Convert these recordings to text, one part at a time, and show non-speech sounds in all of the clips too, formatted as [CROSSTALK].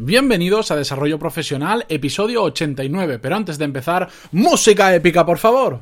Bienvenidos a Desarrollo Profesional, episodio 89, pero antes de empezar, música épica, por favor.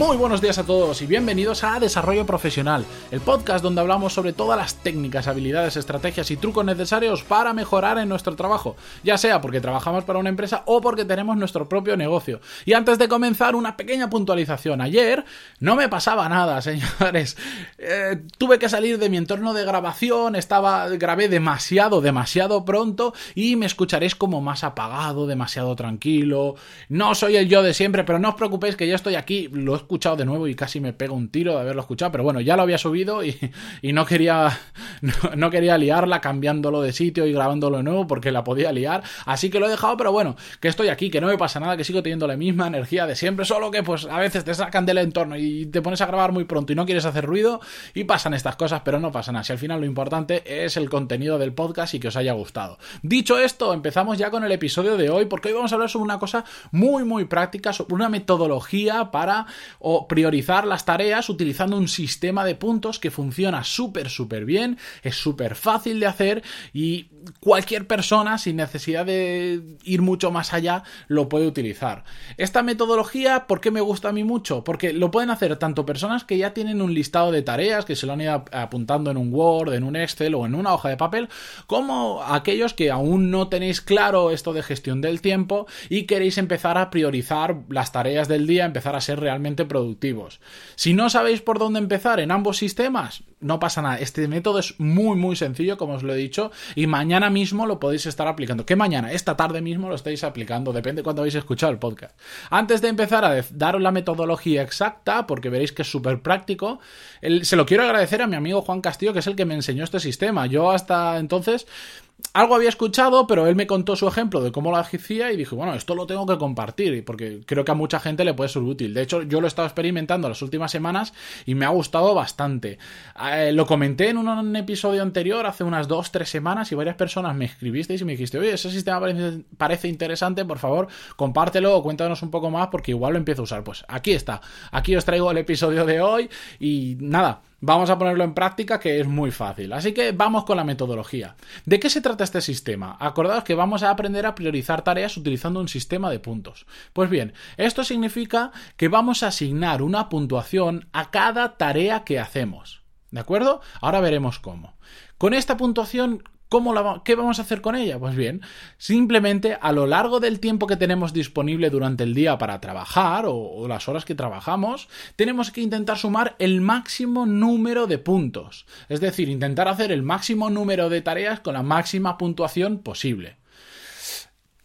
Muy buenos días a todos y bienvenidos a Desarrollo Profesional, el podcast donde hablamos sobre todas las técnicas, habilidades, estrategias y trucos necesarios para mejorar en nuestro trabajo, ya sea porque trabajamos para una empresa o porque tenemos nuestro propio negocio. Y antes de comenzar, una pequeña puntualización. Ayer no me pasaba nada, [LAUGHS] señores. Eh, tuve que salir de mi entorno de grabación, estaba grabé demasiado, demasiado pronto y me escucharéis como más apagado, demasiado tranquilo. No soy el yo de siempre, pero no os preocupéis que ya estoy aquí, escuchado de nuevo y casi me pego un tiro de haberlo escuchado, pero bueno, ya lo había subido y, [LAUGHS] no quería [LAUGHS] no, quería liarla cambiándolo de sitio y grabándolo de nuevo porque la podía liar, así que lo he dejado, pero bueno, que estoy aquí, que no me pasa nada, que sigo teniendo la misma energía de siempre, solo que pues a veces te sacan del entorno y te pones a grabar muy pronto y no quieres hacer ruido y pasan estas cosas, pero no pasa nada, si al final lo importante es el contenido del podcast y que os haya gustado. Dicho esto, empezamos ya con el episodio de hoy porque hoy vamos a hablar sobre una cosa muy muy práctica, sobre una metodología para o priorizar las tareas utilizando un sistema de puntos que funciona súper, súper bien, es súper fácil de hacer y cualquier persona sin necesidad de ir mucho más allá lo puede utilizar. Esta metodología, ¿por qué me gusta a mí mucho? Porque lo pueden hacer tanto personas que ya tienen un listado de tareas, que se lo han ido apuntando en un Word, en un Excel o en una hoja de papel, como aquellos que aún no tenéis claro esto de gestión del tiempo y queréis empezar a priorizar las tareas del día, empezar a ser realmente productivos. Si no sabéis por dónde empezar en ambos sistemas, no pasa nada. Este método es muy, muy sencillo, como os lo he dicho, y mañana mismo lo podéis estar aplicando. ¿Qué mañana? Esta tarde mismo lo estáis aplicando, depende de cuándo habéis escuchado el podcast. Antes de empezar a daros la metodología exacta, porque veréis que es súper práctico, se lo quiero agradecer a mi amigo Juan Castillo, que es el que me enseñó este sistema. Yo hasta entonces algo había escuchado, pero él me contó su ejemplo de cómo lo hacía y dije, bueno, esto lo tengo que compartir, porque creo que a mucha gente le puede ser útil. De hecho, yo lo he estado experimentando las últimas semanas y me ha gustado bastante. Eh, lo comenté en un, episodio anterior, hace unas dos, tres semanas, y varias personas me escribisteis y me dijiste, oye, ese sistema parece, parece interesante, por favor, compártelo o cuéntanos un poco más, porque igual lo empiezo a usar. Pues aquí está, aquí os traigo el episodio de hoy y nada, Vamos a ponerlo en práctica que es muy fácil. Así que vamos con la metodología. ¿De qué se trata este sistema? Acordaos que vamos a aprender a priorizar tareas utilizando un sistema de puntos. Pues bien, esto significa que vamos a asignar una puntuación a cada tarea que hacemos. ¿De acuerdo? Ahora veremos cómo. Con esta puntuación ¿Cómo ¿Qué vamos a hacer con ella? Pues bien, simplemente a lo largo del tiempo que tenemos disponible durante el día para trabajar o, o, las horas que trabajamos, tenemos que intentar sumar el máximo número de puntos. Es decir, intentar hacer el máximo número de tareas con la máxima puntuación posible.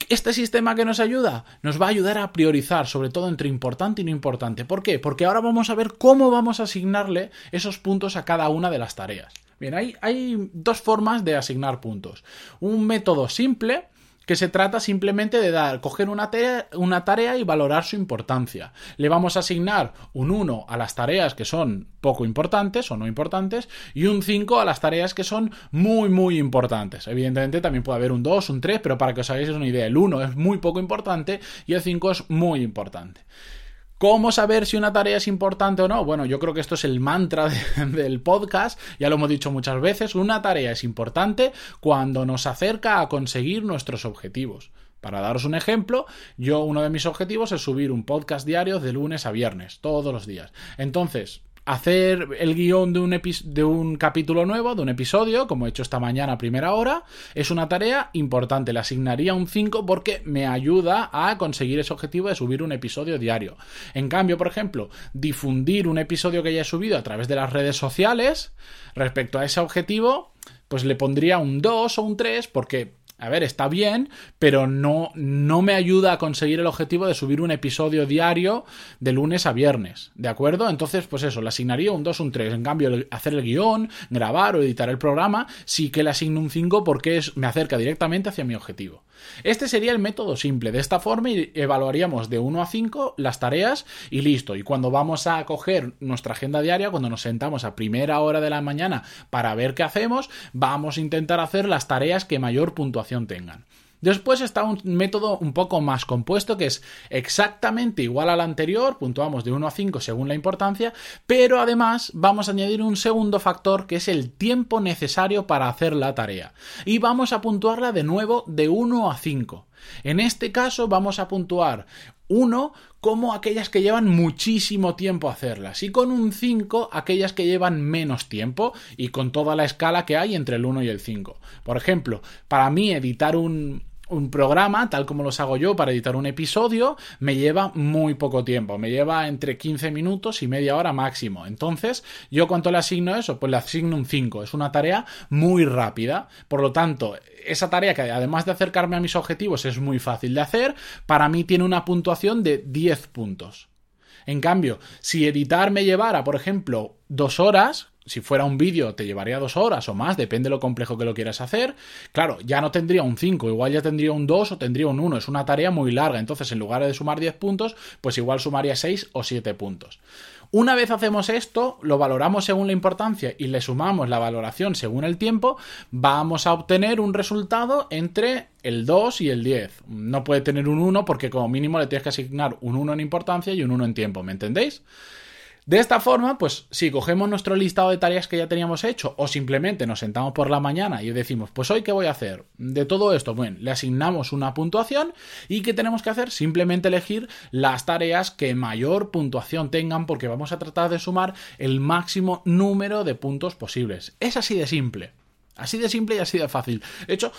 Este sistema que nos ayuda nos va a ayudar a priorizar, sobre todo entre importante y no importante. ¿Por qué? Porque ahora vamos a ver cómo vamos a asignarle esos puntos a cada una de las tareas. Bien, hay, dos formas de asignar puntos. Un método simple, que se trata simplemente de dar, coger una, una, tarea y valorar su importancia. Le vamos a asignar un 1 a las tareas que son poco importantes o no importantes y un 5 a las tareas que son muy muy importantes. Evidentemente también puede haber un 2, un 3, pero para que os hagáis una idea, el 1 es muy poco importante y el 5 es muy importante. ¿Cómo saber si una tarea es importante o no? Bueno, yo creo que esto es el mantra [LAUGHS] del podcast, ya lo hemos dicho muchas veces, una tarea es importante cuando nos acerca a conseguir nuestros objetivos. Para daros un ejemplo, yo uno de mis objetivos es subir un podcast diario de lunes a viernes, todos los días. Entonces, hacer el guion de un, de un capítulo nuevo, de un episodio, como he hecho esta mañana a primera hora, es una tarea importante. Le asignaría un 5 porque me ayuda a conseguir ese objetivo de subir un episodio diario. En cambio, por ejemplo, difundir un episodio que ya he subido a través de las redes sociales, respecto a ese objetivo, pues le pondría un 2 o un 3 porque a ver, está bien, pero no, no me ayuda a conseguir el objetivo de subir un episodio diario de lunes a viernes, ¿de acuerdo? Entonces, pues eso, le asignaría un 2, un 3. En cambio, hacer el guion, grabar o editar el programa, sí que le asigno un 5 porque me acerca directamente hacia mi objetivo. Este sería el método simple. De esta forma evaluaríamos de 1 a 5 las tareas y listo. Y cuando vamos a coger nuestra agenda diaria, cuando nos sentamos a primera hora de la mañana para ver qué hacemos, vamos a intentar hacer las tareas que mayor puntuación tengan. Después está un método un poco más compuesto que es exactamente igual al anterior, puntuamos de 1 a 5 según la importancia, pero además vamos a añadir un segundo factor que es el tiempo necesario para hacer la tarea. Y vamos a puntuarla de nuevo de 1 a 5. En este caso vamos a puntuar 1 como aquellas que llevan muchísimo tiempo hacerlas y con un 5 aquellas que llevan menos tiempo y con toda la escala que hay entre el 1 y el 5. Por ejemplo, para mí editar un, un programa, tal como los hago yo para editar un episodio, me lleva muy poco tiempo, me lleva entre 15 minutos y media hora máximo. Entonces, ¿yo cuánto le asigno eso? Pues le asigno un 5. Es una tarea muy rápida. Por lo tanto, esa tarea que además de acercarme a mis objetivos es muy fácil de hacer, para mí tiene una puntuación de 10 puntos. En cambio, si editar me llevara, por ejemplo, dos horas, si fuera un vídeo te llevaría dos horas o más, depende de lo complejo que lo quieras hacer. Claro, ya no tendría un 5, igual ya tendría un 2 o tendría un 1. Es una tarea muy larga, entonces en lugar de sumar 10 puntos, pues igual sumaría 6 o 7 puntos. Una vez hacemos esto, lo valoramos según la importancia y le sumamos la valoración según el tiempo, vamos a obtener un resultado entre el 2 y el 10. No puede tener un 1 porque como mínimo le tienes que asignar un 1 en importancia y un 1 en tiempo, ¿me entendéis? De esta forma, pues si cogemos nuestro listado de tareas que ya teníamos hecho o simplemente nos sentamos por la mañana y decimos, pues hoy qué voy a hacer de todo esto, bueno, le asignamos una puntuación y ¿qué tenemos que hacer? Simplemente elegir las tareas que mayor puntuación tengan porque vamos a tratar de sumar el máximo número de puntos posibles. Es así de simple. Así de simple y así de fácil. De hecho,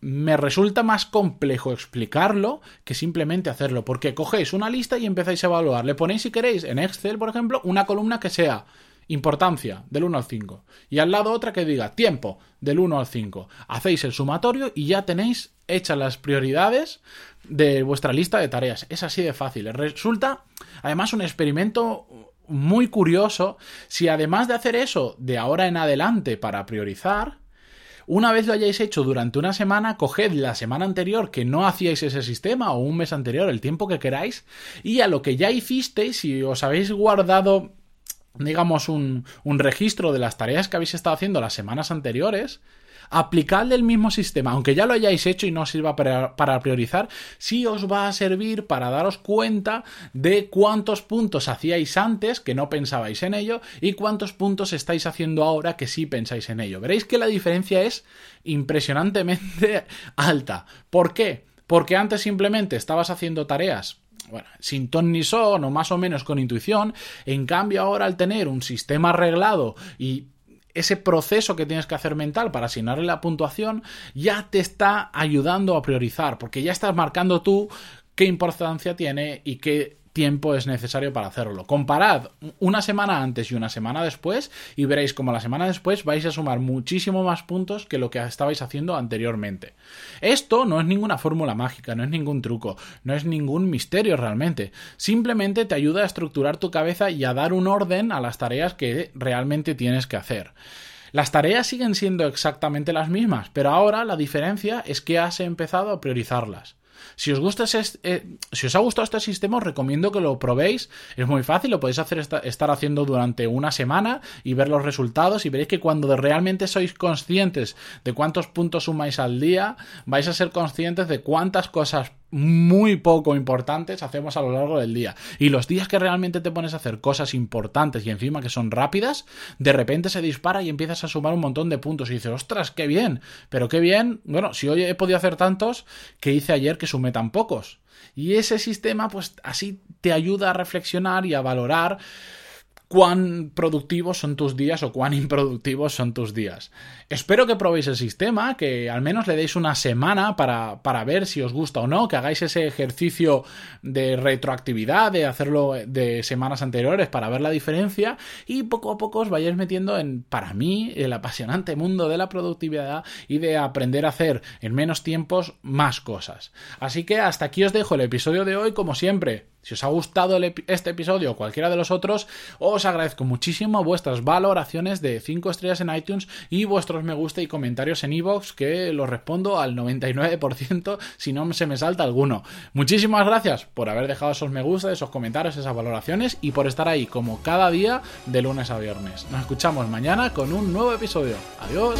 me resulta más complejo explicarlo que simplemente hacerlo, porque cogéis una lista y empezáis a evaluar. Le ponéis, si queréis, en Excel, por ejemplo, una columna que sea importancia del 1 al 5 y al lado otra que diga tiempo del 1 al 5. Hacéis el sumatorio y ya tenéis hechas las prioridades de vuestra lista de tareas. Es así de fácil. Resulta, además, un experimento muy curioso si además de hacer eso de ahora en adelante para priorizar, una vez lo hayáis hecho durante una semana, coged la semana anterior que no hacíais ese sistema o un mes anterior, el tiempo que queráis, y a lo que ya hicisteis, si os habéis guardado digamos un, un registro de las tareas que habéis estado haciendo las semanas anteriores, aplicadle el mismo sistema, aunque ya lo hayáis hecho y no sirva para, priorizar, sí os va a servir para daros cuenta de cuántos puntos hacíais antes que no pensabais en ello y cuántos puntos estáis haciendo ahora que sí pensáis en ello. Veréis que la diferencia es impresionantemente [LAUGHS] alta. ¿Por qué? Porque antes simplemente estabas haciendo tareas bueno, sin ton ni son o más o menos con intuición, en cambio ahora al tener un sistema arreglado y ese proceso que tienes que hacer mental para asignarle la puntuación ya te está ayudando a priorizar, porque ya estás marcando tú qué importancia tiene y qué tiempo es necesario para hacerlo. Comparad una semana antes y una semana después y veréis como la semana después vais a sumar muchísimo más puntos que lo que estabais haciendo anteriormente. Esto no es ninguna fórmula mágica, no es ningún truco, no es ningún misterio realmente. Simplemente te ayuda a estructurar tu cabeza y a dar un orden a las tareas que realmente tienes que hacer. Las tareas siguen siendo exactamente las mismas, pero ahora la diferencia es que has empezado a priorizarlas. Si os gusta eh, si os ha gustado este sistema, os recomiendo que lo probéis. Es muy fácil, lo podéis hacer estar haciendo durante una semana y ver los resultados y veréis que cuando realmente sois conscientes de cuántos puntos sumáis al día, vais a ser conscientes de cuántas cosas muy poco importantes hacemos a lo largo del día. Y los días que realmente te pones a hacer cosas importantes y encima que son rápidas, de repente se dispara y empiezas a sumar un montón de puntos y dices, ostras, qué bien, pero qué bien, bueno, si hoy he podido hacer tantos que hice ayer que sumé tan pocos. Y ese sistema, pues así te ayuda a reflexionar y a valorar cuán productivos son tus días o cuán improductivos son tus días. Espero que probéis el sistema, que al menos le deis una semana para, para, ver si os gusta o no, que hagáis ese ejercicio de retroactividad, de hacerlo de semanas anteriores para ver la diferencia y poco a poco os vayáis metiendo en, para mí, el apasionante mundo de la productividad y de aprender a hacer en menos tiempos más cosas. Así que hasta aquí os dejo el episodio de hoy, como siempre. Si os ha gustado este episodio o cualquiera de los otros, os agradezco muchísimo vuestras valoraciones de 5 estrellas en iTunes y vuestros me gusta y comentarios en iVoox, que los respondo al 99% si no se me salta alguno. Muchísimas gracias por haber dejado esos me gusta, esos comentarios, esas valoraciones y por estar ahí como cada día de lunes a viernes. Nos escuchamos mañana con un nuevo episodio. Adiós.